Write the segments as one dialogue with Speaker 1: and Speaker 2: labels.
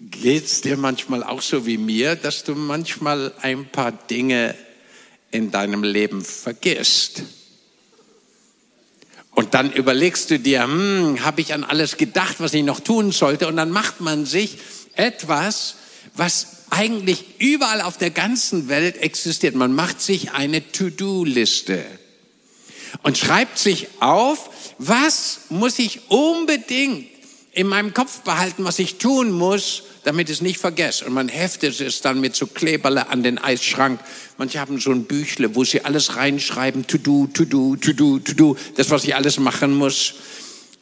Speaker 1: Geht's dir manchmal auch so wie mir, dass du manchmal ein paar Dinge in deinem Leben vergisst? Und dann überlegst du dir, hm, habe ich an alles gedacht, was ich noch tun sollte? Und dann macht man sich etwas, was eigentlich überall auf der ganzen Welt existiert. Man macht sich eine To-Do-Liste und schreibt sich auf, was muss ich unbedingt in meinem Kopf behalten, was ich tun muss, damit ich es nicht vergesse. Und man heftet es dann mit so Kleberle an den Eisschrank. Manche haben so ein Büchle, wo sie alles reinschreiben, to do, to do, to do, to do, das, was ich alles machen muss.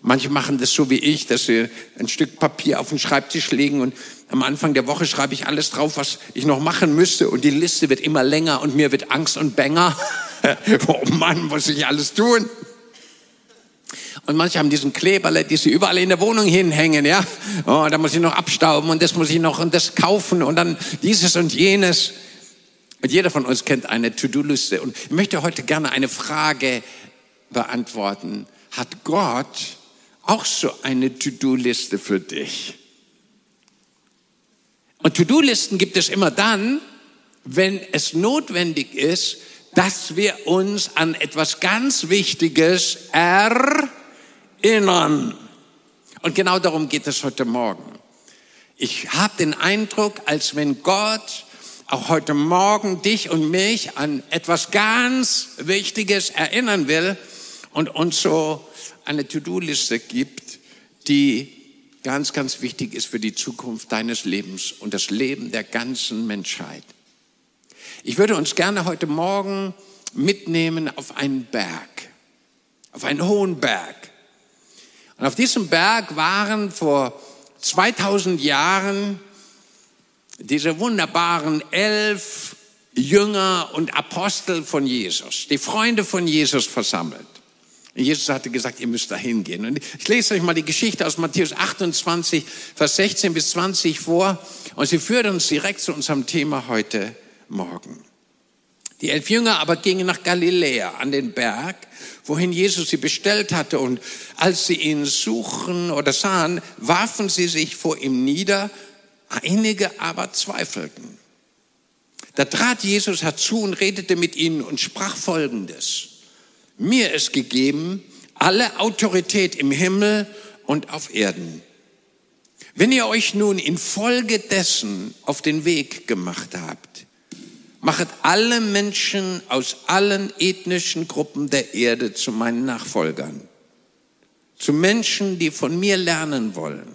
Speaker 1: Manche machen das so wie ich, dass sie ein Stück Papier auf den Schreibtisch legen und am Anfang der Woche schreibe ich alles drauf, was ich noch machen müsste und die Liste wird immer länger und mir wird Angst und Bänger. oh Mann, muss ich alles tun? Und manche haben diesen Kleberle, die sie überall in der Wohnung hinhängen, ja. Oh, da muss ich noch abstauben und das muss ich noch und das kaufen und dann dieses und jenes. Und jeder von uns kennt eine To-Do-Liste. Und ich möchte heute gerne eine Frage beantworten. Hat Gott auch so eine To-Do-Liste für dich? Und To-Do-Listen gibt es immer dann, wenn es notwendig ist, dass wir uns an etwas ganz Wichtiges erinnern erinnern. Und genau darum geht es heute Morgen. Ich habe den Eindruck, als wenn Gott auch heute Morgen dich und mich an etwas ganz Wichtiges erinnern will und uns so eine To-Do-Liste gibt, die ganz, ganz wichtig ist für die Zukunft deines Lebens und das Leben der ganzen Menschheit. Ich würde uns gerne heute Morgen mitnehmen auf einen Berg, auf einen hohen Berg. Und auf diesem Berg waren vor 2000 Jahren diese wunderbaren elf Jünger und Apostel von Jesus, die Freunde von Jesus versammelt. Und Jesus hatte gesagt, ihr müsst da hingehen. Und ich lese euch mal die Geschichte aus Matthäus 28, Vers 16 bis 20 vor. Und sie führt uns direkt zu unserem Thema heute Morgen. Die elf Jünger aber gingen nach Galiläa an den Berg, wohin Jesus sie bestellt hatte. Und als sie ihn suchen oder sahen, warfen sie sich vor ihm nieder. Einige aber zweifelten. Da trat Jesus herzu und redete mit ihnen und sprach Folgendes. Mir ist gegeben alle Autorität im Himmel und auf Erden. Wenn ihr euch nun infolgedessen auf den Weg gemacht habt, machet alle Menschen aus allen ethnischen Gruppen der Erde zu meinen Nachfolgern, zu Menschen, die von mir lernen wollen,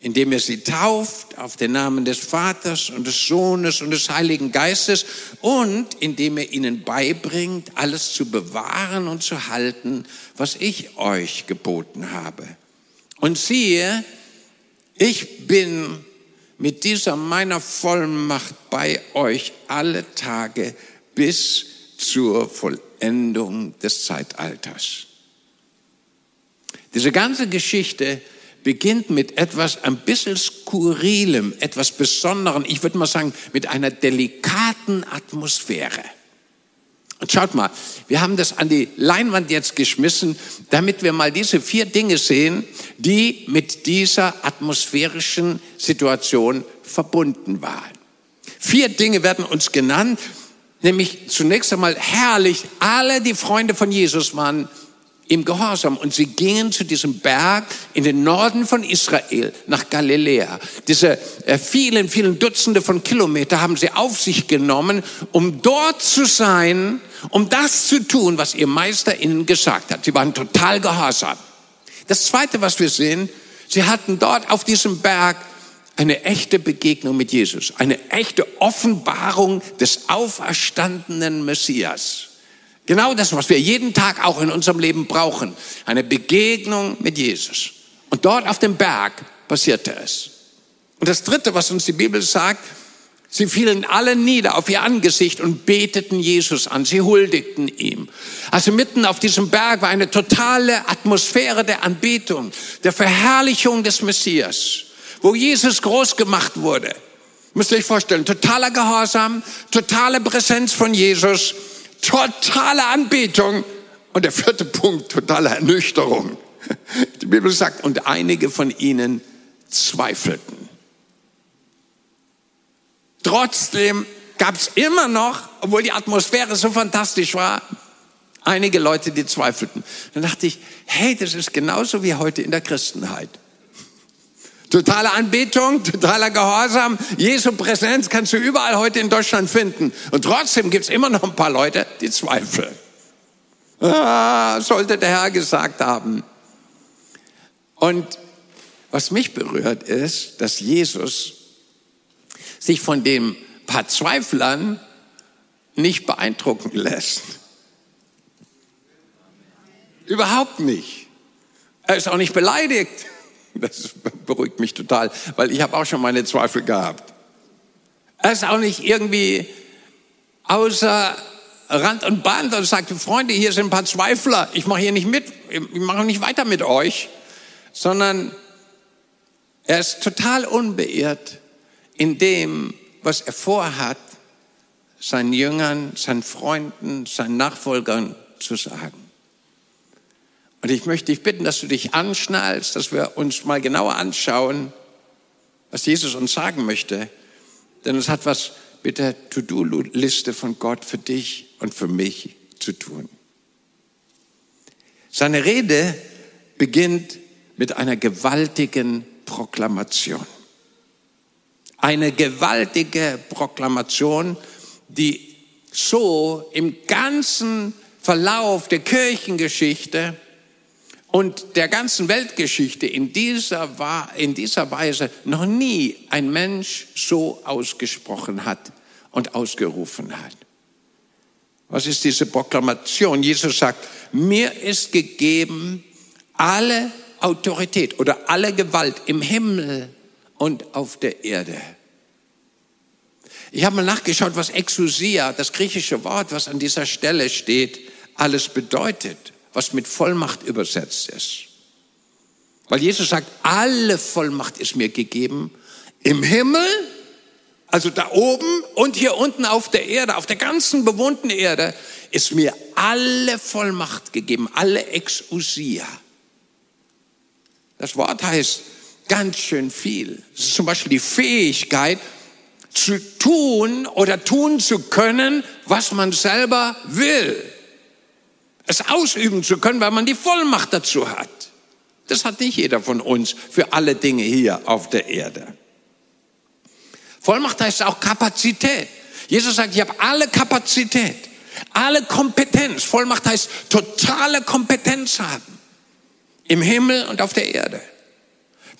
Speaker 1: indem ihr sie tauft auf den Namen des Vaters und des Sohnes und des Heiligen Geistes und indem ihr ihnen beibringt, alles zu bewahren und zu halten, was ich euch geboten habe. Und siehe, ich bin mit dieser meiner Vollmacht bei euch alle Tage bis zur Vollendung des Zeitalters. Diese ganze Geschichte beginnt mit etwas ein bisschen skurrilem, etwas Besonderem, ich würde mal sagen, mit einer delikaten Atmosphäre. Und schaut mal, wir haben das an die Leinwand jetzt geschmissen, damit wir mal diese vier Dinge sehen, die mit dieser atmosphärischen Situation verbunden waren. Vier Dinge werden uns genannt, nämlich zunächst einmal herrlich, alle die Freunde von Jesus waren im Gehorsam. Und sie gingen zu diesem Berg in den Norden von Israel, nach Galiläa. Diese äh, vielen, vielen Dutzende von Kilometer haben sie auf sich genommen, um dort zu sein, um das zu tun, was ihr Meister ihnen gesagt hat. Sie waren total gehorsam. Das Zweite, was wir sehen, sie hatten dort auf diesem Berg eine echte Begegnung mit Jesus, eine echte Offenbarung des auferstandenen Messias. Genau das, was wir jeden Tag auch in unserem Leben brauchen. Eine Begegnung mit Jesus. Und dort auf dem Berg passierte es. Und das Dritte, was uns die Bibel sagt, sie fielen alle nieder auf ihr Angesicht und beteten Jesus an. Sie huldigten ihm. Also mitten auf diesem Berg war eine totale Atmosphäre der Anbetung, der Verherrlichung des Messias, wo Jesus groß gemacht wurde. Müsst ihr euch vorstellen, totaler Gehorsam, totale Präsenz von Jesus totale Anbetung. Und der vierte Punkt, totale Ernüchterung. Die Bibel sagt, und einige von ihnen zweifelten. Trotzdem gab es immer noch, obwohl die Atmosphäre so fantastisch war, einige Leute, die zweifelten. Dann dachte ich, hey, das ist genauso wie heute in der Christenheit. Totale Anbetung, totaler Gehorsam, Jesu Präsenz kannst du überall heute in Deutschland finden. Und trotzdem gibt es immer noch ein paar Leute, die zweifeln. Ah, sollte der Herr gesagt haben. Und was mich berührt ist, dass Jesus sich von dem paar Zweiflern nicht beeindrucken lässt. Überhaupt nicht. Er ist auch nicht beleidigt. Das beruhigt mich total, weil ich habe auch schon meine Zweifel gehabt. Er ist auch nicht irgendwie außer Rand und Band und sagt, Freunde, hier sind ein paar Zweifler, ich mache hier nicht mit, ich mache nicht weiter mit euch, sondern er ist total unbeirrt in dem, was er vorhat, seinen Jüngern, seinen Freunden, seinen Nachfolgern zu sagen. Und ich möchte dich bitten, dass du dich anschnallst, dass wir uns mal genauer anschauen, was Jesus uns sagen möchte. Denn es hat was mit der To-Do-Liste von Gott für dich und für mich zu tun. Seine Rede beginnt mit einer gewaltigen Proklamation. Eine gewaltige Proklamation, die so im ganzen Verlauf der Kirchengeschichte und der ganzen Weltgeschichte in dieser, in dieser Weise noch nie ein Mensch so ausgesprochen hat und ausgerufen hat. Was ist diese Proklamation? Jesus sagt, mir ist gegeben alle Autorität oder alle Gewalt im Himmel und auf der Erde. Ich habe mal nachgeschaut, was Exousia, das griechische Wort, was an dieser Stelle steht, alles bedeutet, was mit Vollmacht übersetzt ist. Weil Jesus sagt, alle Vollmacht ist mir gegeben im Himmel, also da oben und hier unten auf der Erde, auf der ganzen bewohnten Erde, ist mir alle Vollmacht gegeben, alle Exousia. Das Wort heißt ganz schön viel. Es ist zum Beispiel die Fähigkeit, zu tun oder tun zu können, was man selber will. Es ausüben zu können, weil man die Vollmacht dazu hat. Das hat nicht jeder von uns für alle Dinge hier auf der Erde. Vollmacht heißt auch Kapazität. Jesus sagt, ich habe alle Kapazität, alle Kompetenz. Vollmacht heißt totale Kompetenz haben im Himmel und auf der Erde.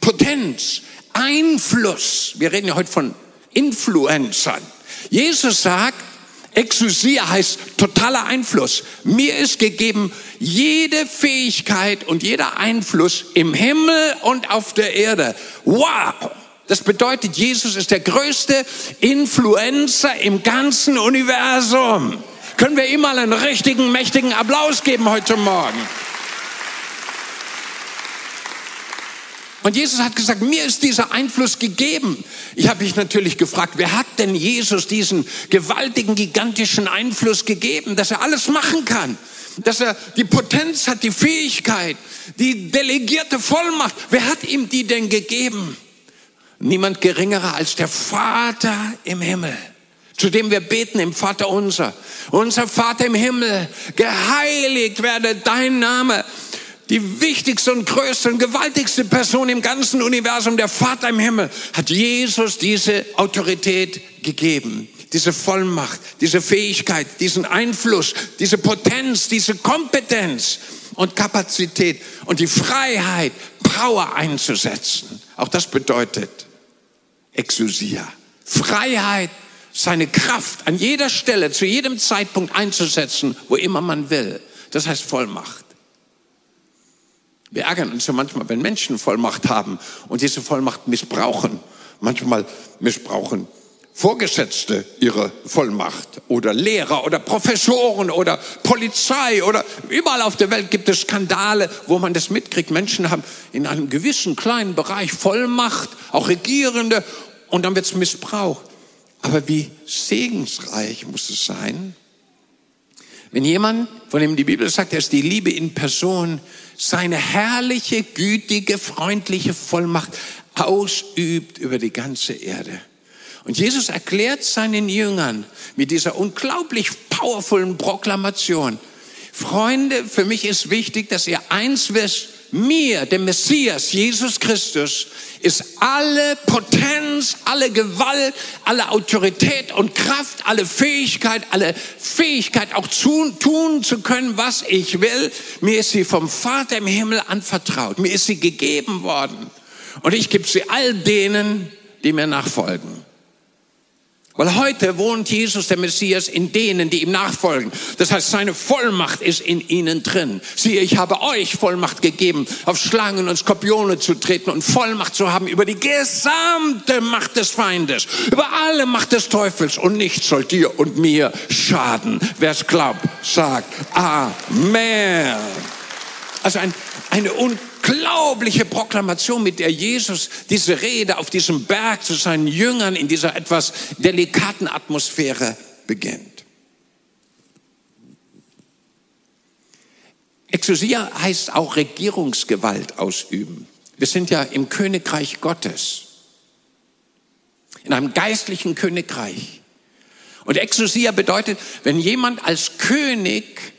Speaker 1: Potenz, Einfluss. Wir reden ja heute von Influencern. Jesus sagt, Exousia heißt totaler Einfluss. Mir ist gegeben jede Fähigkeit und jeder Einfluss im Himmel und auf der Erde. Wow! Das bedeutet, Jesus ist der größte Influencer im ganzen Universum. Können wir ihm mal einen richtigen, mächtigen Applaus geben heute Morgen? Und Jesus hat gesagt, mir ist dieser Einfluss gegeben. Ich habe mich natürlich gefragt, wer hat denn Jesus diesen gewaltigen, gigantischen Einfluss gegeben, dass er alles machen kann? Dass er die Potenz hat, die Fähigkeit, die delegierte Vollmacht. Wer hat ihm die denn gegeben? Niemand geringerer als der Vater im Himmel zu dem wir beten im Vater unser. Unser Vater im Himmel, geheiligt werde dein Name die wichtigste und größte und gewaltigste Person im ganzen Universum, der Vater im Himmel, hat Jesus diese Autorität gegeben, diese Vollmacht, diese Fähigkeit, diesen Einfluss, diese Potenz, diese Kompetenz und Kapazität und die Freiheit, Power einzusetzen. Auch das bedeutet Exousia. Freiheit, seine Kraft an jeder Stelle, zu jedem Zeitpunkt einzusetzen, wo immer man will. Das heißt Vollmacht. Wir ärgern uns ja manchmal, wenn Menschen Vollmacht haben und diese Vollmacht missbrauchen. Manchmal missbrauchen Vorgesetzte ihre Vollmacht oder Lehrer oder Professoren oder Polizei oder überall auf der Welt gibt es Skandale, wo man das mitkriegt. Menschen haben in einem gewissen kleinen Bereich Vollmacht, auch Regierende, und dann wird es missbraucht. Aber wie segensreich muss es sein, wenn jemand, von dem die Bibel sagt, er ist die Liebe in Person, seine herrliche, gütige, freundliche Vollmacht ausübt über die ganze Erde. Und Jesus erklärt seinen Jüngern mit dieser unglaublich powervollen Proklamation, Freunde, für mich ist wichtig, dass ihr eins wisst, mir, dem Messias, Jesus Christus, ist alle Potenz, alle Gewalt, alle Autorität und Kraft, alle Fähigkeit, alle Fähigkeit auch zu, tun zu können, was ich will. Mir ist sie vom Vater im Himmel anvertraut. Mir ist sie gegeben worden. Und ich gebe sie all denen, die mir nachfolgen. Weil heute wohnt Jesus, der Messias, in denen, die ihm nachfolgen. Das heißt, seine Vollmacht ist in ihnen drin. Siehe, ich habe euch Vollmacht gegeben, auf Schlangen und Skorpione zu treten und Vollmacht zu haben über die gesamte Macht des Feindes, über alle Macht des Teufels und nichts soll dir und mir schaden. Wer es glaubt, sagt Amen. Also ein, eine unglaubliche Proklamation, mit der Jesus diese Rede auf diesem Berg zu seinen Jüngern in dieser etwas delikaten Atmosphäre beginnt. Exousia heißt auch Regierungsgewalt ausüben. Wir sind ja im Königreich Gottes, in einem geistlichen Königreich. Und Exousia bedeutet, wenn jemand als König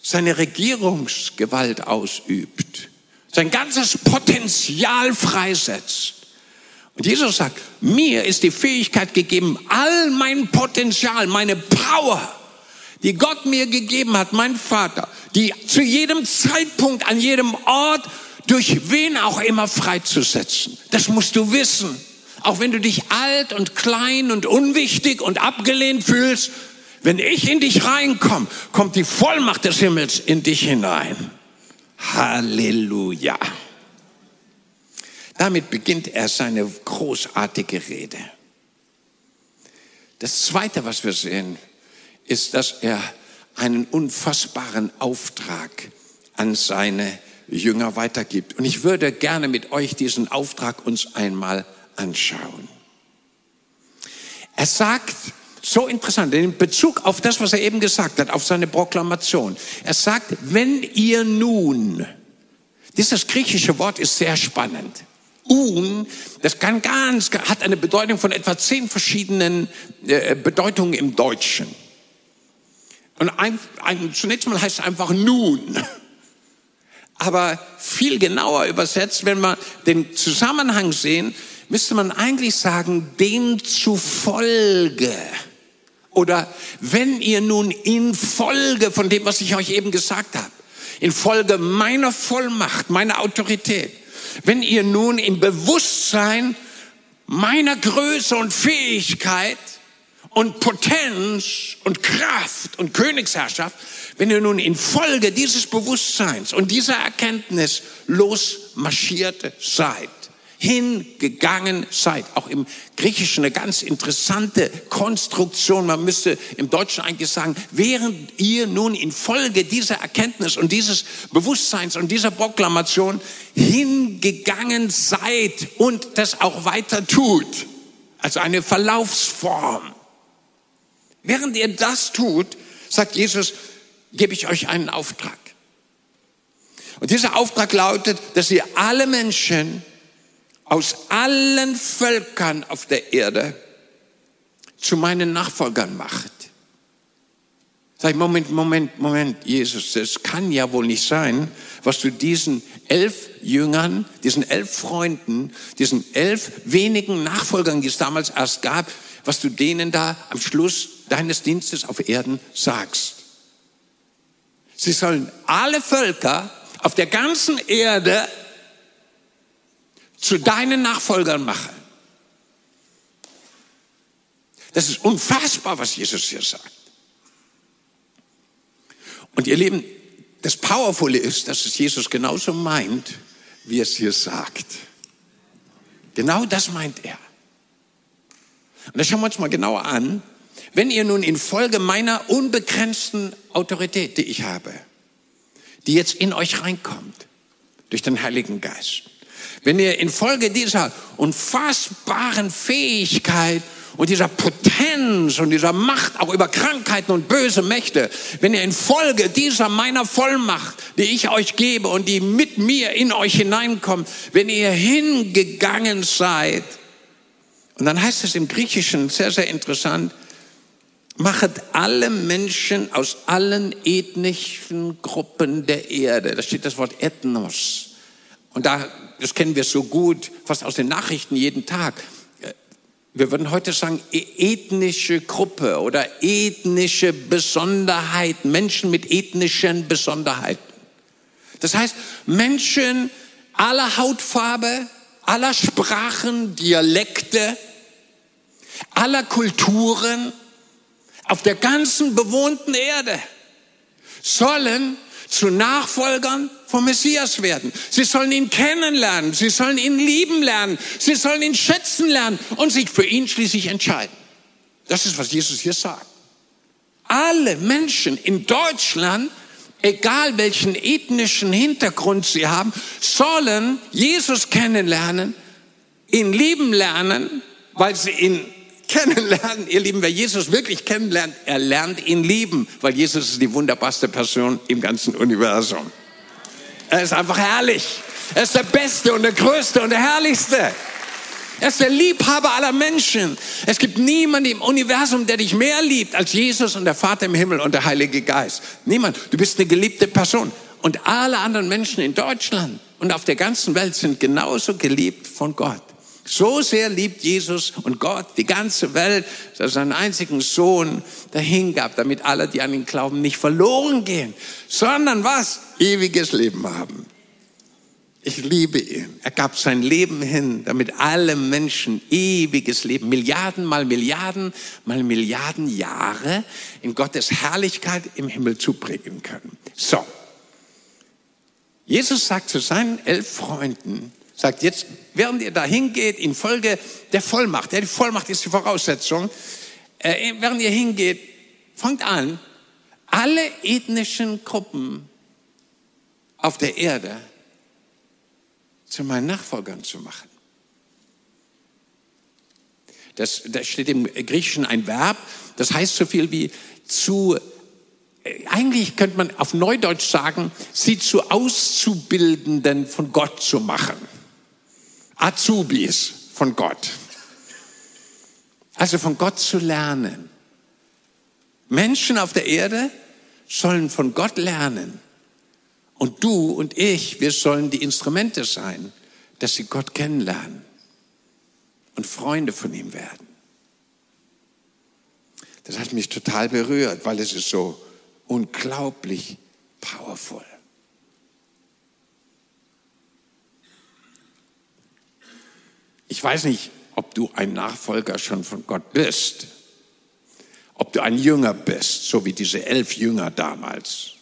Speaker 1: seine Regierungsgewalt ausübt, sein ganzes Potenzial freisetzt. Und Jesus sagt, mir ist die Fähigkeit gegeben, all mein Potenzial, meine Power, die Gott mir gegeben hat, mein Vater, die zu jedem Zeitpunkt, an jedem Ort, durch wen auch immer freizusetzen. Das musst du wissen. Auch wenn du dich alt und klein und unwichtig und abgelehnt fühlst, wenn ich in dich reinkomme, kommt die Vollmacht des Himmels in dich hinein. Halleluja. Damit beginnt er seine großartige Rede. Das Zweite, was wir sehen, ist, dass er einen unfassbaren Auftrag an seine Jünger weitergibt. Und ich würde gerne mit euch diesen Auftrag uns einmal anschauen. Er sagt, so interessant, in Bezug auf das, was er eben gesagt hat, auf seine Proklamation. Er sagt, wenn ihr nun, dieses griechische Wort ist sehr spannend. Un, das kann ganz, hat eine Bedeutung von etwa zehn verschiedenen äh, Bedeutungen im Deutschen. Und ein, ein, zunächst mal heißt es einfach nun. Aber viel genauer übersetzt, wenn wir den Zusammenhang sehen, müsste man eigentlich sagen, demzufolge. Oder wenn ihr nun in Folge von dem, was ich euch eben gesagt habe, in Folge meiner Vollmacht, meiner Autorität, wenn ihr nun im Bewusstsein meiner Größe und Fähigkeit und Potenz und Kraft und Königsherrschaft, wenn ihr nun in Folge dieses Bewusstseins und dieser Erkenntnis losmarschiert seid, hingegangen seid. Auch im Griechischen eine ganz interessante Konstruktion. Man müsste im Deutschen eigentlich sagen, während ihr nun infolge dieser Erkenntnis und dieses Bewusstseins und dieser Proklamation hingegangen seid und das auch weiter tut. Also eine Verlaufsform. Während ihr das tut, sagt Jesus, gebe ich euch einen Auftrag. Und dieser Auftrag lautet, dass ihr alle Menschen aus allen Völkern auf der Erde zu meinen Nachfolgern macht. Sag ich, Moment, Moment, Moment, Jesus, das kann ja wohl nicht sein, was du diesen elf Jüngern, diesen elf Freunden, diesen elf wenigen Nachfolgern, die es damals erst gab, was du denen da am Schluss deines Dienstes auf Erden sagst. Sie sollen alle Völker auf der ganzen Erde zu deinen Nachfolgern mache. Das ist unfassbar, was Jesus hier sagt. Und ihr Lieben, das Powervolle ist, dass es Jesus genauso meint, wie es hier sagt. Genau das meint er. Und das schauen wir uns mal genauer an. Wenn ihr nun infolge meiner unbegrenzten Autorität, die ich habe, die jetzt in euch reinkommt, durch den Heiligen Geist, wenn ihr infolge dieser unfassbaren Fähigkeit und dieser Potenz und dieser Macht auch über Krankheiten und böse Mächte, wenn ihr infolge dieser meiner Vollmacht, die ich euch gebe und die mit mir in euch hineinkommt, wenn ihr hingegangen seid Und dann heißt es im Griechischen sehr, sehr interessant, machet alle Menschen aus allen ethnischen Gruppen der Erde. Da steht das Wort Ethnos. Und da, das kennen wir so gut, fast aus den Nachrichten jeden Tag. Wir würden heute sagen, e-, ethnische Gruppe oder ethnische Besonderheit, Menschen mit ethnischen Besonderheiten. Das heißt, Menschen aller Hautfarbe, aller Sprachen, Dialekte, aller Kulturen auf der ganzen bewohnten Erde sollen zu Nachfolgern vom Messias werden. Sie sollen ihn kennenlernen, sie sollen ihn lieben lernen, sie sollen ihn schätzen lernen und sich für ihn schließlich entscheiden. Das ist, was Jesus hier sagt. Alle Menschen in Deutschland, egal welchen ethnischen Hintergrund sie haben, sollen Jesus kennenlernen, ihn lieben lernen, weil sie ihn kennenlernen, ihr Lieben, wer Jesus wirklich kennenlernt, er lernt ihn lieben, weil Jesus ist die wunderbarste Person im ganzen Universum. Er ist einfach herrlich. Er ist der Beste und der Größte und der Herrlichste. Er ist der Liebhaber aller Menschen. Es gibt niemanden im Universum, der dich mehr liebt als Jesus und der Vater im Himmel und der Heilige Geist. Niemand. Du bist eine geliebte Person. Und alle anderen Menschen in Deutschland und auf der ganzen Welt sind genauso geliebt von Gott. So sehr liebt Jesus und Gott die ganze Welt, dass er seinen einzigen Sohn dahingab, damit alle, die an ihn glauben, nicht verloren gehen, sondern was? Ewiges Leben haben. Ich liebe ihn. Er gab sein Leben hin, damit alle Menschen ewiges Leben, Milliarden mal Milliarden mal Milliarden Jahre in Gottes Herrlichkeit im Himmel zubringen können. So. Jesus sagt zu seinen elf Freunden, sagt jetzt, während ihr da hingeht, in Folge der Vollmacht, ja, die Vollmacht ist die Voraussetzung, äh, während ihr hingeht, fangt an, alle ethnischen Gruppen auf der Erde zu meinen Nachfolgern zu machen. Das, da steht im Griechischen ein Verb, das heißt so viel wie zu äh, eigentlich könnte man auf Neudeutsch sagen, sie zu Auszubildenden von Gott zu machen. Azubis von Gott. Also von Gott zu lernen. Menschen auf der Erde sollen von Gott lernen. Und du und ich, wir sollen die Instrumente sein, dass sie Gott kennenlernen und Freunde von ihm werden. Das hat mich total berührt, weil es ist so unglaublich powerful. Ich weiß nicht, ob du ein Nachfolger schon von Gott bist, ob du ein Jünger bist, so wie diese elf Jünger damals.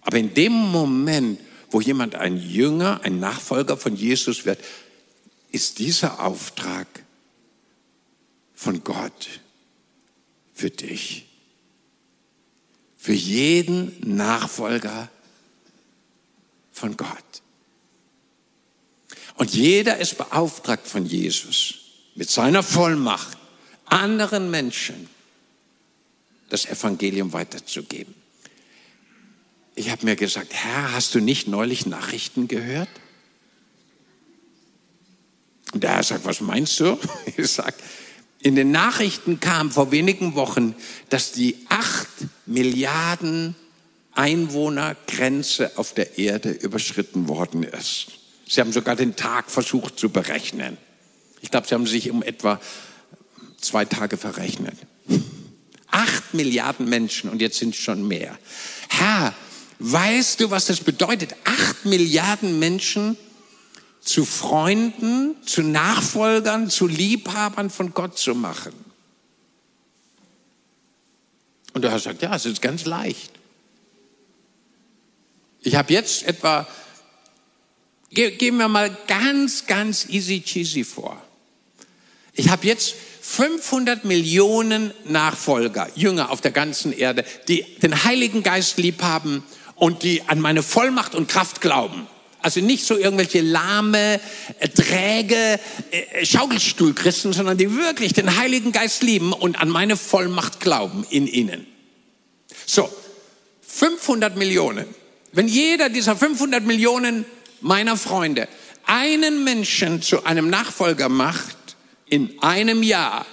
Speaker 1: Aber in dem Moment, wo jemand ein Jünger, ein Nachfolger von Jesus wird, ist dieser Auftrag von Gott für dich. Für jeden Nachfolger von Gott. Und jeder ist beauftragt von Jesus mit seiner Vollmacht, anderen Menschen das Evangelium weiterzugeben. Ich habe mir gesagt, Herr, hast du nicht neulich Nachrichten gehört? Und der Herr sagt, was meinst du? Ich sage, in den Nachrichten kam vor wenigen Wochen, dass die acht Milliarden Einwohnergrenze auf der Erde überschritten worden ist. Sie haben sogar den Tag versucht zu berechnen. Ich glaube, Sie haben sich um etwa zwei Tage verrechnet. Acht Milliarden Menschen und jetzt sind es schon mehr. Herr, weißt du, was das bedeutet? Acht Milliarden Menschen zu Freunden, zu Nachfolgern, zu Liebhabern von Gott zu machen. Und der Herr sagt, ja, es ist ganz leicht. Ich habe jetzt etwa Gehen wir mal ganz, ganz easy cheesy vor. Ich habe jetzt 500 Millionen Nachfolger, Jünger auf der ganzen Erde, die den Heiligen Geist lieb haben und die an meine Vollmacht und Kraft glauben. Also nicht so irgendwelche lahme, äh, träge äh, Schaukelstuhlchristen, sondern die wirklich den Heiligen Geist lieben und an meine Vollmacht glauben in ihnen. So, 500 Millionen. Wenn jeder dieser 500 Millionen meiner Freunde einen Menschen zu einem Nachfolger macht, in einem Jahr,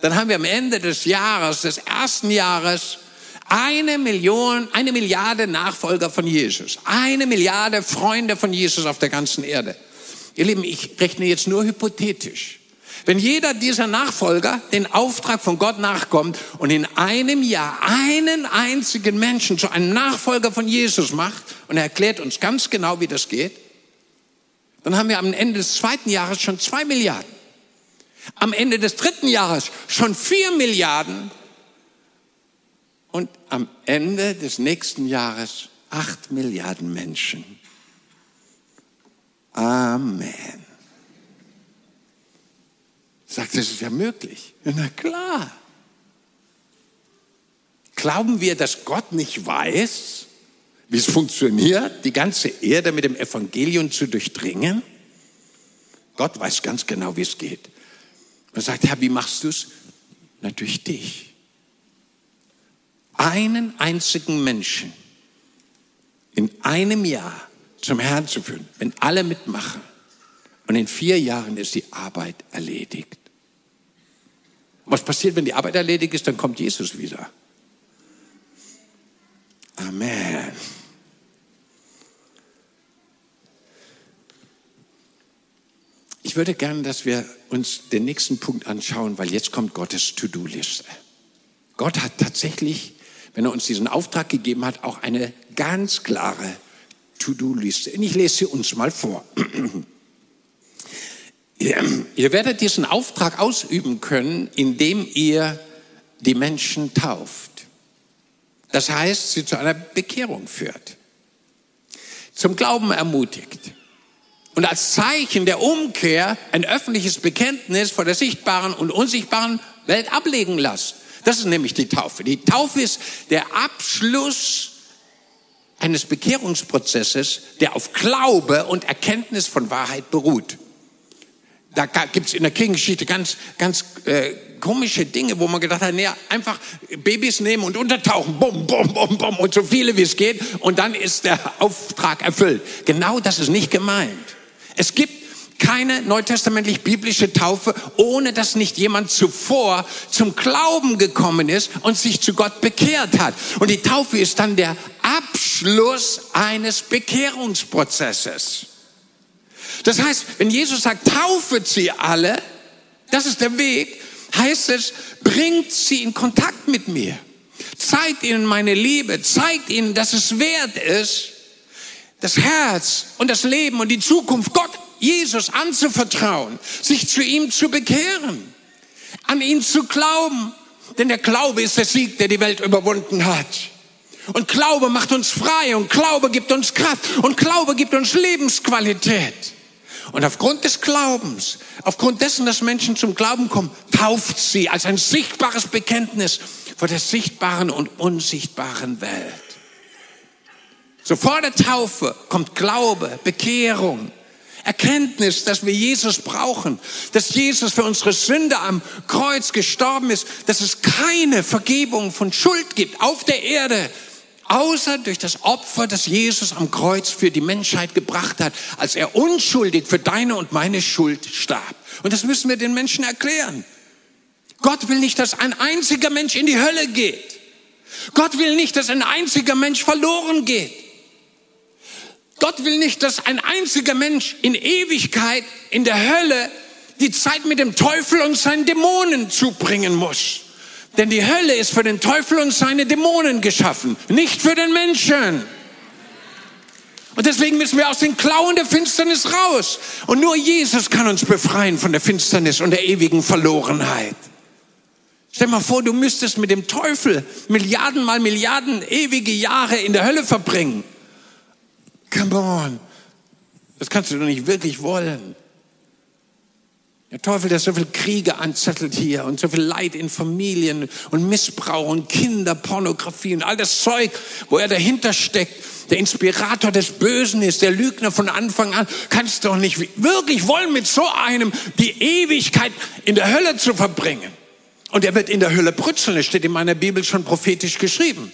Speaker 1: dann haben wir am Ende des Jahres, des ersten Jahres, eine Million, eine Milliarde Nachfolger von Jesus. Eine Milliarde Freunde von Jesus auf der ganzen Erde. Ihr Lieben, ich rechne jetzt nur hypothetisch. Wenn jeder dieser Nachfolger den Auftrag von Gott nachkommt und in einem Jahr einen einzigen Menschen zu einem Nachfolger von Jesus macht und er erklärt uns ganz genau, wie das geht, dann haben wir am Ende des zweiten Jahres schon zwei Milliarden. Am Ende des dritten Jahres schon vier Milliarden und am Ende des nächsten Jahres acht Milliarden Menschen. Amen. Sagt, das ist ja möglich. Na klar. Glauben wir, dass Gott nicht weiß, wie es funktioniert, die ganze Erde mit dem Evangelium zu durchdringen? Gott weiß ganz genau, wie es geht. Er sagt, Herr, wie machst du es? Na, durch dich. Einen einzigen Menschen in einem Jahr zum Herrn zu führen, wenn alle mitmachen. Und in vier Jahren ist die Arbeit erledigt. Was passiert, wenn die Arbeit erledigt ist? Dann kommt Jesus wieder. Amen. Ich würde gerne, dass wir uns den nächsten Punkt anschauen, weil jetzt kommt Gottes To-Do-Liste. Gott hat tatsächlich, wenn er uns diesen Auftrag gegeben hat, auch eine ganz klare To-Do-Liste. Und ich lese sie uns mal vor. Ihr werdet diesen Auftrag ausüben können, indem ihr die Menschen tauft. Das heißt, sie zu einer Bekehrung führt, zum Glauben ermutigt und als Zeichen der Umkehr ein öffentliches Bekenntnis vor der sichtbaren und unsichtbaren Welt ablegen lasst. Das ist nämlich die Taufe. Die Taufe ist der Abschluss eines Bekehrungsprozesses, der auf Glaube und Erkenntnis von Wahrheit beruht da gibt es in der Kirchengeschichte ganz, ganz äh, komische Dinge, wo man gedacht hat, naja, einfach Babys nehmen und untertauchen, bum, bum, bum, bum, und so viele wie es geht, und dann ist der Auftrag erfüllt. Genau das ist nicht gemeint. Es gibt keine neutestamentlich biblische Taufe, ohne dass nicht jemand zuvor zum Glauben gekommen ist und sich zu Gott bekehrt hat. Und die Taufe ist dann der Abschluss eines Bekehrungsprozesses. Das heißt, wenn Jesus sagt, taufet sie alle, das ist der Weg, heißt es, bringt sie in Kontakt mit mir. Zeigt ihnen meine Liebe, zeigt ihnen, dass es wert ist, das Herz und das Leben und die Zukunft Gott, Jesus anzuvertrauen, sich zu ihm zu bekehren, an ihn zu glauben. Denn der Glaube ist der Sieg, der die Welt überwunden hat. Und Glaube macht uns frei und Glaube gibt uns Kraft und Glaube gibt uns Lebensqualität. Und aufgrund des Glaubens, aufgrund dessen, dass Menschen zum Glauben kommen, tauft sie als ein sichtbares Bekenntnis vor der sichtbaren und unsichtbaren Welt. So vor der Taufe kommt Glaube, Bekehrung, Erkenntnis, dass wir Jesus brauchen, dass Jesus für unsere Sünde am Kreuz gestorben ist, dass es keine Vergebung von Schuld gibt auf der Erde, außer durch das Opfer, das Jesus am Kreuz für die Menschheit gebracht hat, als er unschuldig für deine und meine Schuld starb. Und das müssen wir den Menschen erklären. Gott will nicht, dass ein einziger Mensch in die Hölle geht. Gott will nicht, dass ein einziger Mensch verloren geht. Gott will nicht, dass ein einziger Mensch in Ewigkeit in der Hölle die Zeit mit dem Teufel und seinen Dämonen zubringen muss. Denn die Hölle ist für den Teufel und seine Dämonen geschaffen, nicht für den Menschen. Und deswegen müssen wir aus den Klauen der Finsternis raus. Und nur Jesus kann uns befreien von der Finsternis und der ewigen Verlorenheit. Stell mal vor, du müsstest mit dem Teufel Milliarden mal Milliarden ewige Jahre in der Hölle verbringen. Come on. Das kannst du doch nicht wirklich wollen. Der Teufel, der so viel Kriege anzettelt hier und so viel Leid in Familien und Missbrauch und Kinderpornografie und all das Zeug, wo er dahinter steckt, der Inspirator des Bösen ist, der Lügner von Anfang an, kannst du doch nicht wirklich wollen, mit so einem die Ewigkeit in der Hölle zu verbringen. Und er wird in der Hölle brutzeln, das steht in meiner Bibel schon prophetisch geschrieben.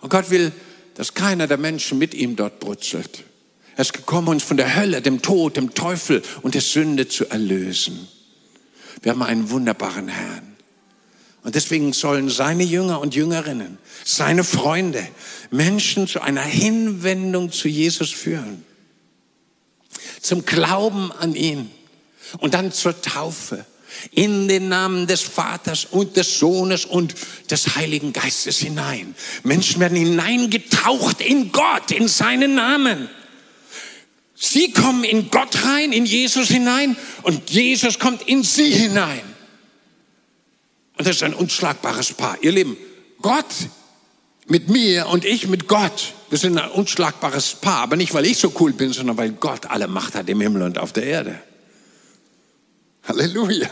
Speaker 1: Und Gott will, dass keiner der Menschen mit ihm dort brutzelt. Er ist gekommen, uns von der Hölle, dem Tod, dem Teufel und der Sünde zu erlösen. Wir haben einen wunderbaren Herrn. Und deswegen sollen seine Jünger und Jüngerinnen, seine Freunde, Menschen zu einer Hinwendung zu Jesus führen. Zum Glauben an ihn und dann zur Taufe in den Namen des Vaters und des Sohnes und des Heiligen Geistes hinein. Menschen werden hineingetaucht in Gott, in seinen Namen. Sie kommen in Gott rein, in Jesus hinein und Jesus kommt in sie hinein. Und das ist ein unschlagbares Paar. Ihr Lieben, Gott mit mir und ich mit Gott, wir sind ein unschlagbares Paar. Aber nicht, weil ich so cool bin, sondern weil Gott alle Macht hat im Himmel und auf der Erde. Halleluja.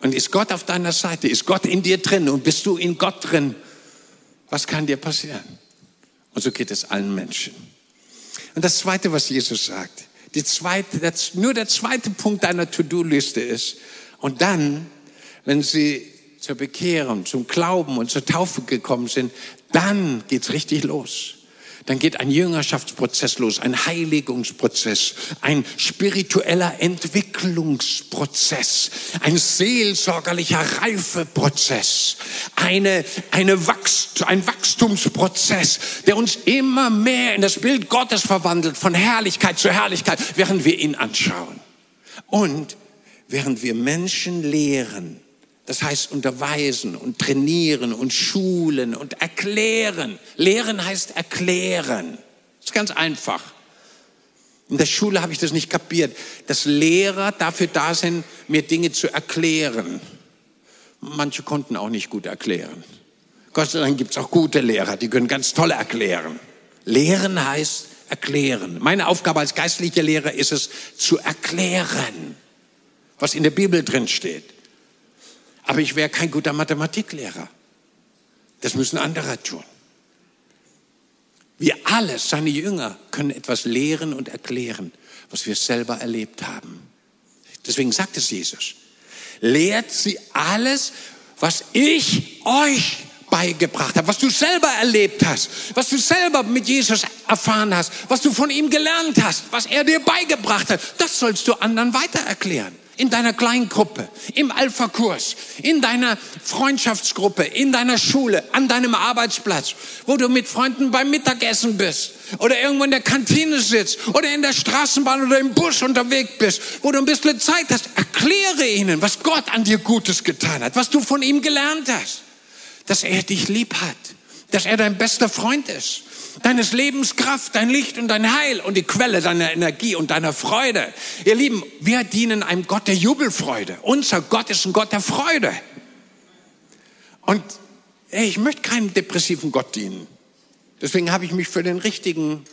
Speaker 1: Und ist Gott auf deiner Seite? Ist Gott in dir drin? Und bist du in Gott drin? Was kann dir passieren? Und so geht es allen Menschen. Und das Zweite, was Jesus sagt, die zweite, das, nur der zweite Punkt deiner To-Do-Liste ist, und dann, wenn sie zur Bekehrung, zum Glauben und zur Taufe gekommen sind, dann geht's richtig los dann geht ein Jüngerschaftsprozess los, ein Heiligungsprozess, ein spiritueller Entwicklungsprozess, ein seelsorgerlicher Reifeprozess, eine, eine Wachst, ein Wachstumsprozess, der uns immer mehr in das Bild Gottes verwandelt, von Herrlichkeit zu Herrlichkeit, während wir ihn anschauen. Und während wir Menschen lehren, das heißt unterweisen und trainieren und schulen und erklären. Lehren heißt erklären. Das ist ganz einfach. In der Schule habe ich das nicht kapiert, dass Lehrer dafür da sind, mir Dinge zu erklären. Manche konnten auch nicht gut erklären. Gott sei Dank gibt es auch gute Lehrer, die können ganz toll erklären. Lehren heißt erklären. Meine Aufgabe als geistlicher Lehrer ist es, zu erklären, was in der Bibel drin steht. Aber ich wäre kein guter Mathematiklehrer. Das müssen andere tun. Wir alle, seine Jünger, können etwas lehren und erklären, was wir selber erlebt haben. Deswegen sagt es Jesus. Lehrt sie alles, was ich euch beigebracht habe, was du selber erlebt hast, was du selber mit Jesus erfahren hast, was du von ihm gelernt hast, was er dir beigebracht hat. Das sollst du anderen weiter erklären in deiner Kleingruppe, im Alpha-Kurs, in deiner Freundschaftsgruppe, in deiner Schule, an deinem Arbeitsplatz, wo du mit Freunden beim Mittagessen bist oder irgendwo in der Kantine sitzt oder in der Straßenbahn oder im Bus unterwegs bist, wo du ein bisschen Zeit hast, erkläre ihnen, was Gott an dir Gutes getan hat, was du von ihm gelernt hast, dass er dich lieb hat, dass er dein bester Freund ist, deines Lebens Kraft, dein Licht und dein Heil und die Quelle deiner Energie und deiner Freude. Ihr Lieben, wir dienen einem Gott der Jubelfreude. Unser Gott ist ein Gott der Freude. Und ey, ich möchte keinem depressiven Gott dienen. Deswegen habe ich mich für den richtigen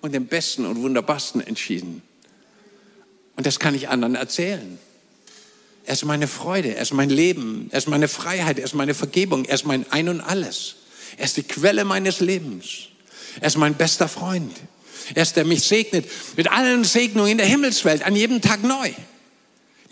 Speaker 1: und den besten und wunderbarsten entschieden. Und das kann ich anderen erzählen. Er ist meine Freude, er ist mein Leben, er ist meine Freiheit, er ist meine Vergebung, er ist mein Ein und Alles. Er ist die Quelle meines Lebens. Er ist mein bester Freund. Er ist der mich segnet mit allen Segnungen in der Himmelswelt, an jedem Tag neu.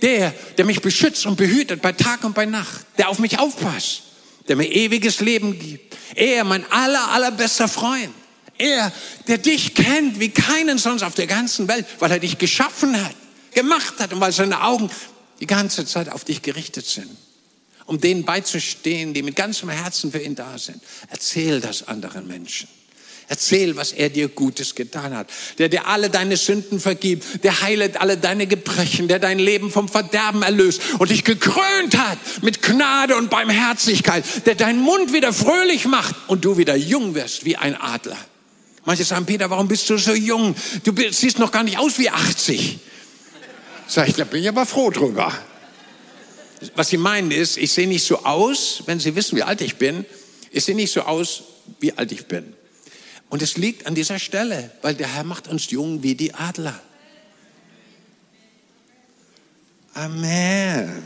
Speaker 1: Der, der mich beschützt und behütet bei Tag und bei Nacht, der auf mich aufpasst, der mir ewiges Leben gibt. Er, mein aller, allerbester Freund. Er, der dich kennt wie keinen sonst auf der ganzen Welt, weil er dich geschaffen hat, gemacht hat und weil seine Augen die ganze Zeit auf dich gerichtet sind um denen beizustehen, die mit ganzem Herzen für ihn da sind. Erzähl das anderen Menschen. Erzähl, was er dir Gutes getan hat. Der dir alle deine Sünden vergibt, der heilet alle deine Gebrechen, der dein Leben vom Verderben erlöst und dich gekrönt hat mit Gnade und Barmherzigkeit, der deinen Mund wieder fröhlich macht und du wieder jung wirst wie ein Adler. Manche sagen, Peter, warum bist du so jung? Du siehst noch gar nicht aus wie 80. Sag ich, da bin ich aber froh drüber. Was sie meinen ist, ich sehe nicht so aus, wenn sie wissen, wie alt ich bin, ich sehe nicht so aus, wie alt ich bin. Und es liegt an dieser Stelle, weil der Herr macht uns jung wie die Adler. Amen.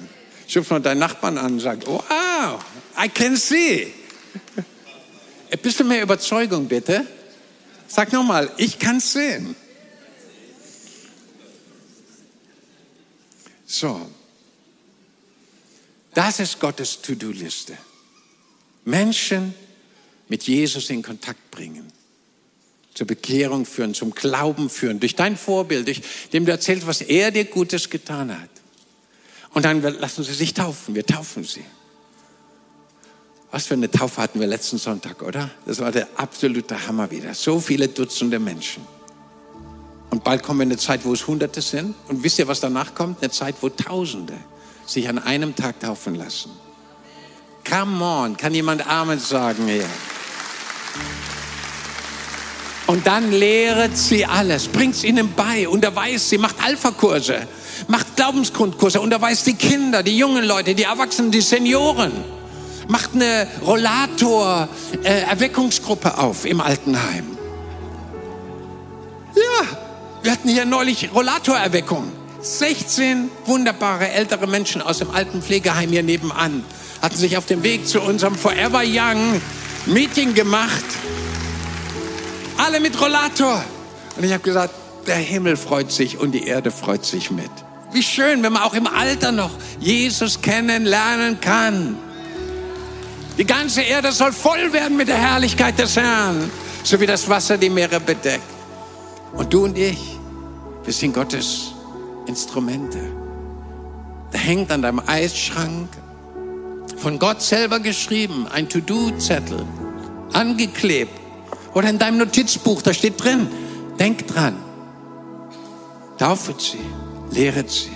Speaker 1: Schub mal deinen Nachbarn an und sag, wow, I can see. Ein bisschen mehr Überzeugung bitte. Sag nochmal, ich kann sehen. So, das ist Gottes To-Do-Liste. Menschen mit Jesus in Kontakt bringen. zur Bekehrung führen, zum Glauben führen, durch dein Vorbild, durch dem du erzählst, was er dir Gutes getan hat. Und dann lassen sie sich taufen, wir taufen sie. Was für eine Taufe hatten wir letzten Sonntag, oder? Das war der absolute Hammer wieder. So viele Dutzende Menschen. Und bald kommen wir in eine Zeit, wo es Hunderte sind. Und wisst ihr, was danach kommt? Eine Zeit, wo Tausende sich an einem Tag taufen lassen. Come on, kann jemand Amen sagen hier? Und dann lehret sie alles, bringt es ihnen bei, unterweist sie, macht Alpha-Kurse, macht Glaubensgrundkurse, unterweist die Kinder, die jungen Leute, die Erwachsenen, die Senioren, macht eine Rollator-Erweckungsgruppe äh, auf im Altenheim. Wir hatten hier neulich Rollator-Erweckung. 16 wunderbare ältere Menschen aus dem alten Pflegeheim hier nebenan hatten sich auf dem Weg zu unserem Forever Young Meeting gemacht. Alle mit Rollator. Und ich habe gesagt, der Himmel freut sich und die Erde freut sich mit. Wie schön, wenn man auch im Alter noch Jesus kennenlernen kann. Die ganze Erde soll voll werden mit der Herrlichkeit des Herrn, so wie das Wasser die Meere bedeckt. Und du und ich, wir sind Gottes Instrumente. Da hängt an deinem Eisschrank von Gott selber geschrieben, ein To-Do-Zettel, angeklebt oder in deinem Notizbuch, da steht drin, denk dran, taufet sie, lehret sie,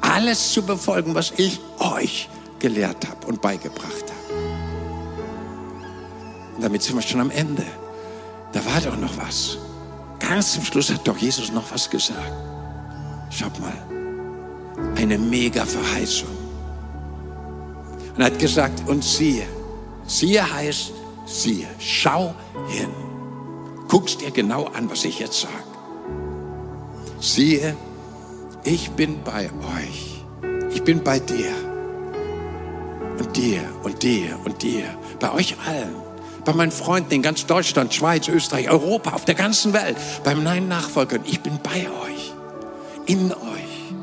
Speaker 1: alles zu befolgen, was ich euch gelehrt habe und beigebracht habe. Und damit sind wir schon am Ende. Da war doch noch was. Ganz zum Schluss hat doch Jesus noch was gesagt. Schaut mal, eine mega Verheißung. Und hat gesagt, und siehe, siehe heißt, siehe, schau hin. Guckst dir genau an, was ich jetzt sage. Siehe, ich bin bei euch. Ich bin bei dir. Und dir und dir und dir. Bei euch allen. Bei meinen Freunden in ganz Deutschland, Schweiz, Österreich, Europa, auf der ganzen Welt. Bei meinen Nachfolgern. Ich bin bei euch. In euch.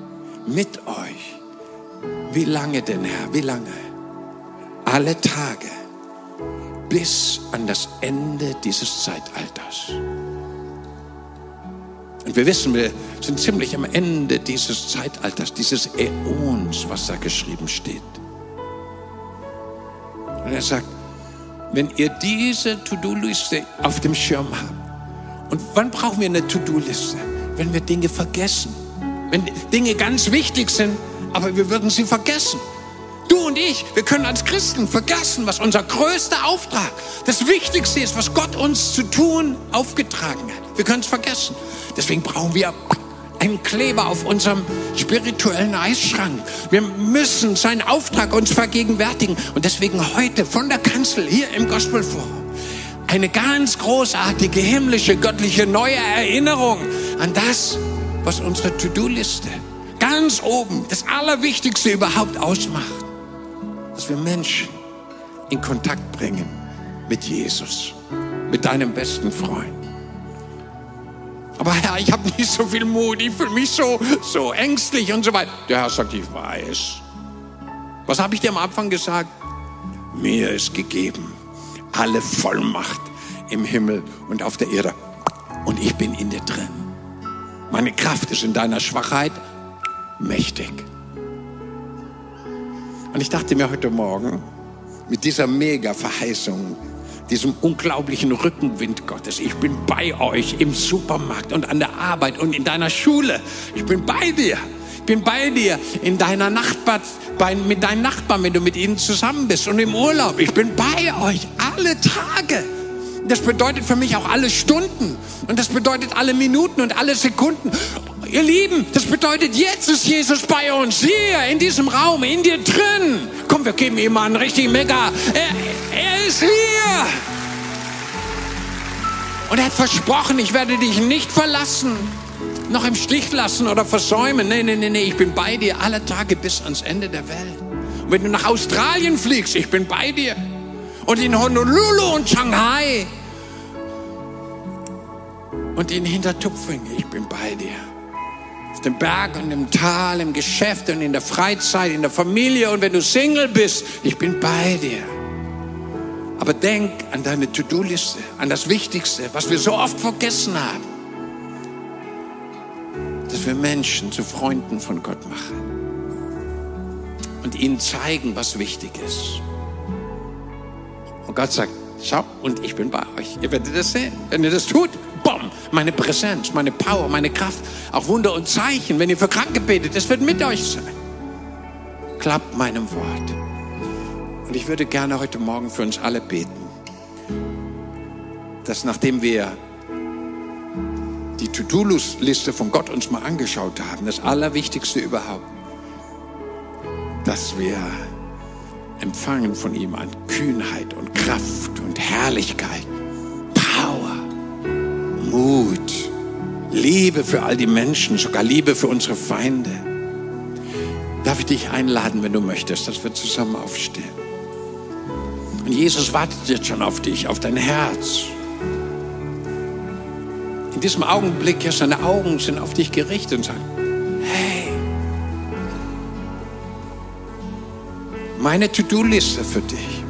Speaker 1: Mit euch. Wie lange denn, Herr? Wie lange? Alle Tage bis an das Ende dieses Zeitalters. Und wir wissen, wir sind ziemlich am Ende dieses Zeitalters, dieses Äons, was da geschrieben steht. Und er sagt, wenn ihr diese To-Do-Liste auf dem Schirm habt, und wann brauchen wir eine To-Do-Liste? Wenn wir Dinge vergessen. Wenn Dinge ganz wichtig sind, aber wir würden sie vergessen. Du und ich, wir können als Christen vergessen, was unser größter Auftrag, das Wichtigste ist, was Gott uns zu tun aufgetragen hat. Wir können es vergessen. Deswegen brauchen wir einen Kleber auf unserem spirituellen Eisschrank. Wir müssen seinen Auftrag uns vergegenwärtigen. Und deswegen heute von der Kanzel hier im Gospelforum eine ganz großartige himmlische, göttliche neue Erinnerung an das, was unsere To-Do-Liste ganz oben, das Allerwichtigste überhaupt ausmacht dass wir Menschen in Kontakt bringen mit Jesus, mit deinem besten Freund. Aber Herr, ich habe nicht so viel Mut, ich fühle mich so, so ängstlich und so weiter. Der Herr sagt, ich weiß. Was habe ich dir am Anfang gesagt? Mir ist gegeben alle Vollmacht im Himmel und auf der Erde. Und ich bin in dir drin. Meine Kraft ist in deiner Schwachheit mächtig. Und ich dachte mir heute Morgen, mit dieser Mega-Verheißung, diesem unglaublichen Rückenwind Gottes, ich bin bei euch im Supermarkt und an der Arbeit und in deiner Schule. Ich bin bei dir. Ich bin bei dir in deiner Nachbar, bei, mit deinen Nachbarn, wenn du mit ihnen zusammen bist und im Urlaub. Ich bin bei euch alle Tage. Das bedeutet für mich auch alle Stunden und das bedeutet alle Minuten und alle Sekunden Ihr Lieben, das bedeutet, jetzt ist Jesus bei uns, hier in diesem Raum, in dir drin. Komm, wir geben ihm einen richtigen Mega. Er, er ist hier. Und er hat versprochen, ich werde dich nicht verlassen, noch im Stich lassen oder versäumen. Nee, nee, nee, nee, ich bin bei dir alle Tage bis ans Ende der Welt. Und wenn du nach Australien fliegst, ich bin bei dir. Und in Honolulu und Shanghai. Und in Hintertupfing, ich bin bei dir dem Berg und im Tal, im Geschäft und in der Freizeit, in der Familie und wenn du Single bist, ich bin bei dir. Aber denk an deine To-Do-Liste, an das Wichtigste, was wir so oft vergessen haben. Dass wir Menschen zu Freunden von Gott machen und ihnen zeigen, was wichtig ist. Und Gott sagt, schau, und ich bin bei euch. Ihr werdet das sehen. Wenn ihr das tut, bumm, meine Präsenz, meine Power, meine Kraft, auch Wunder und Zeichen, wenn ihr für Kranke betet, das wird mit euch sein. Klappt meinem Wort. Und ich würde gerne heute Morgen für uns alle beten, dass nachdem wir die To-Do-Liste von Gott uns mal angeschaut haben, das Allerwichtigste überhaupt, dass wir empfangen von ihm an Kühnheit und Kraft und Herrlichkeit, Liebe für all die Menschen, sogar Liebe für unsere Feinde. Darf ich dich einladen, wenn du möchtest, dass wir zusammen aufstehen? Und Jesus wartet jetzt schon auf dich, auf dein Herz. In diesem Augenblick, ja, seine Augen sind auf dich gerichtet und sagen, hey, meine To-Do-Liste für dich,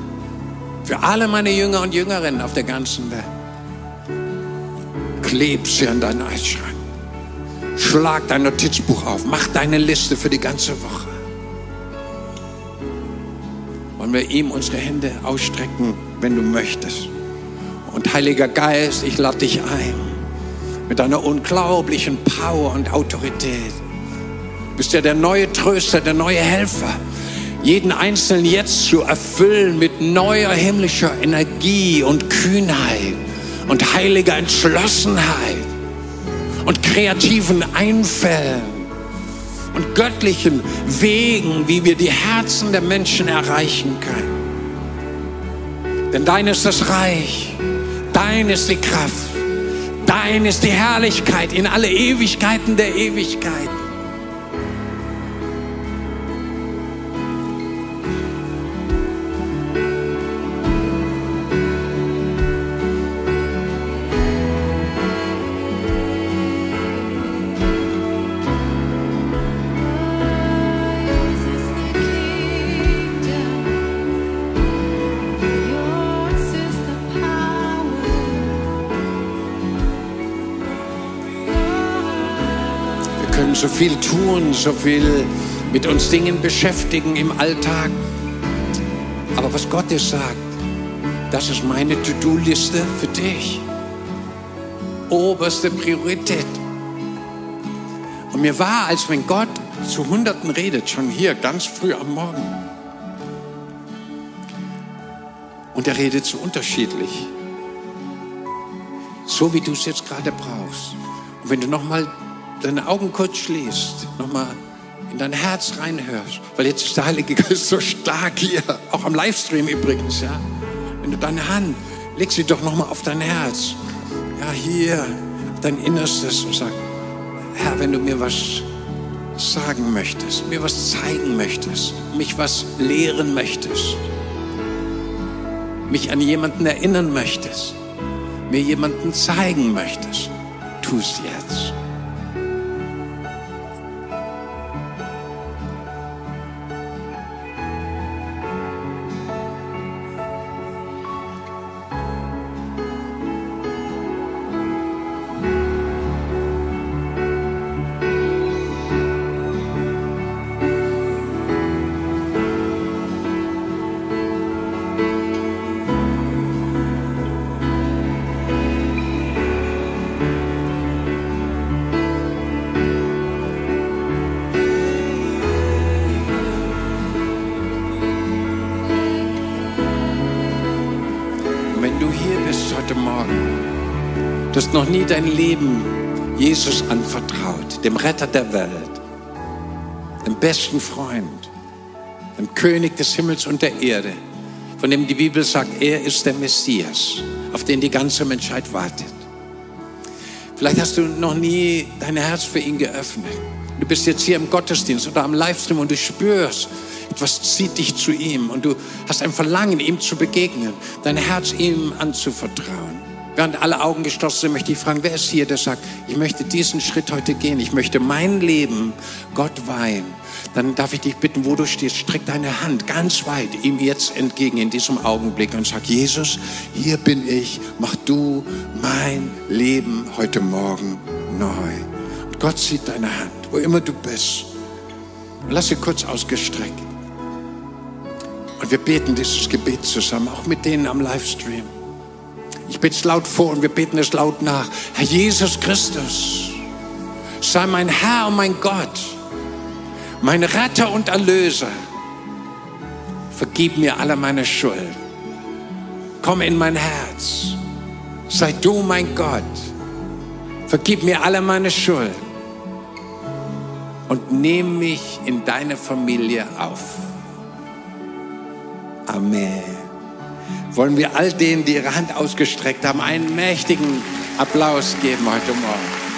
Speaker 1: für alle meine Jünger und Jüngerinnen auf der ganzen Welt. Kleb sie an deinen Eisschrank. Schlag dein Notizbuch auf. Mach deine Liste für die ganze Woche. Wollen wir ihm unsere Hände ausstrecken, wenn du möchtest. Und Heiliger Geist, ich lade dich ein mit deiner unglaublichen Power und Autorität. Du bist ja der neue Tröster, der neue Helfer jeden Einzelnen jetzt zu erfüllen mit neuer himmlischer Energie und Kühnheit und heiliger Entschlossenheit und kreativen Einfällen und göttlichen Wegen, wie wir die Herzen der Menschen erreichen können. Denn dein ist das Reich, dein ist die Kraft, dein ist die Herrlichkeit in alle Ewigkeiten der Ewigkeiten. So viel tun, so viel mit uns Dingen beschäftigen im Alltag. Aber was Gott dir sagt, das ist meine To-Do-Liste für dich. Oberste Priorität. Und mir war, als wenn Gott zu Hunderten redet, schon hier ganz früh am Morgen. Und er redet so unterschiedlich. So wie du es jetzt gerade brauchst. Und wenn du nochmal deine Augen kurz schließt, nochmal in dein Herz reinhörst, weil jetzt ist der Heilige Geist so stark hier, auch am Livestream übrigens, ja. Wenn du deine Hand, leg sie doch nochmal auf dein Herz, ja, hier, dein Innerstes und sag, Herr, wenn du mir was sagen möchtest, mir was zeigen möchtest, mich was lehren möchtest, mich an jemanden erinnern möchtest, mir jemanden zeigen möchtest, tu es jetzt. Noch nie dein Leben Jesus anvertraut, dem Retter der Welt, dem besten Freund, dem König des Himmels und der Erde, von dem die Bibel sagt, er ist der Messias, auf den die ganze Menschheit wartet. Vielleicht hast du noch nie dein Herz für ihn geöffnet. Du bist jetzt hier im Gottesdienst oder am Livestream und du spürst, etwas zieht dich zu ihm und du hast ein Verlangen, ihm zu begegnen, dein Herz ihm anzuvertrauen. Während alle Augen geschlossen sind, möchte ich fragen, wer ist hier, der sagt, ich möchte diesen Schritt heute gehen. Ich möchte mein Leben Gott weihen. dann darf ich dich bitten, wo du stehst, streck deine Hand ganz weit ihm jetzt entgegen in diesem Augenblick und sag, Jesus, hier bin ich, mach du mein Leben heute Morgen neu. Und Gott sieht deine Hand, wo immer du bist. Lass sie kurz ausgestreckt. Und wir beten dieses Gebet zusammen, auch mit denen am Livestream. Ich bete es laut vor und wir beten es laut nach. Herr Jesus Christus, sei mein Herr und mein Gott, mein Retter und Erlöser. Vergib mir alle meine Schuld. Komm in mein Herz. Sei du mein Gott. Vergib mir alle meine Schuld. Und nimm mich in deine Familie auf. Amen. Wollen wir all denen, die ihre Hand ausgestreckt haben, einen mächtigen Applaus geben heute Morgen.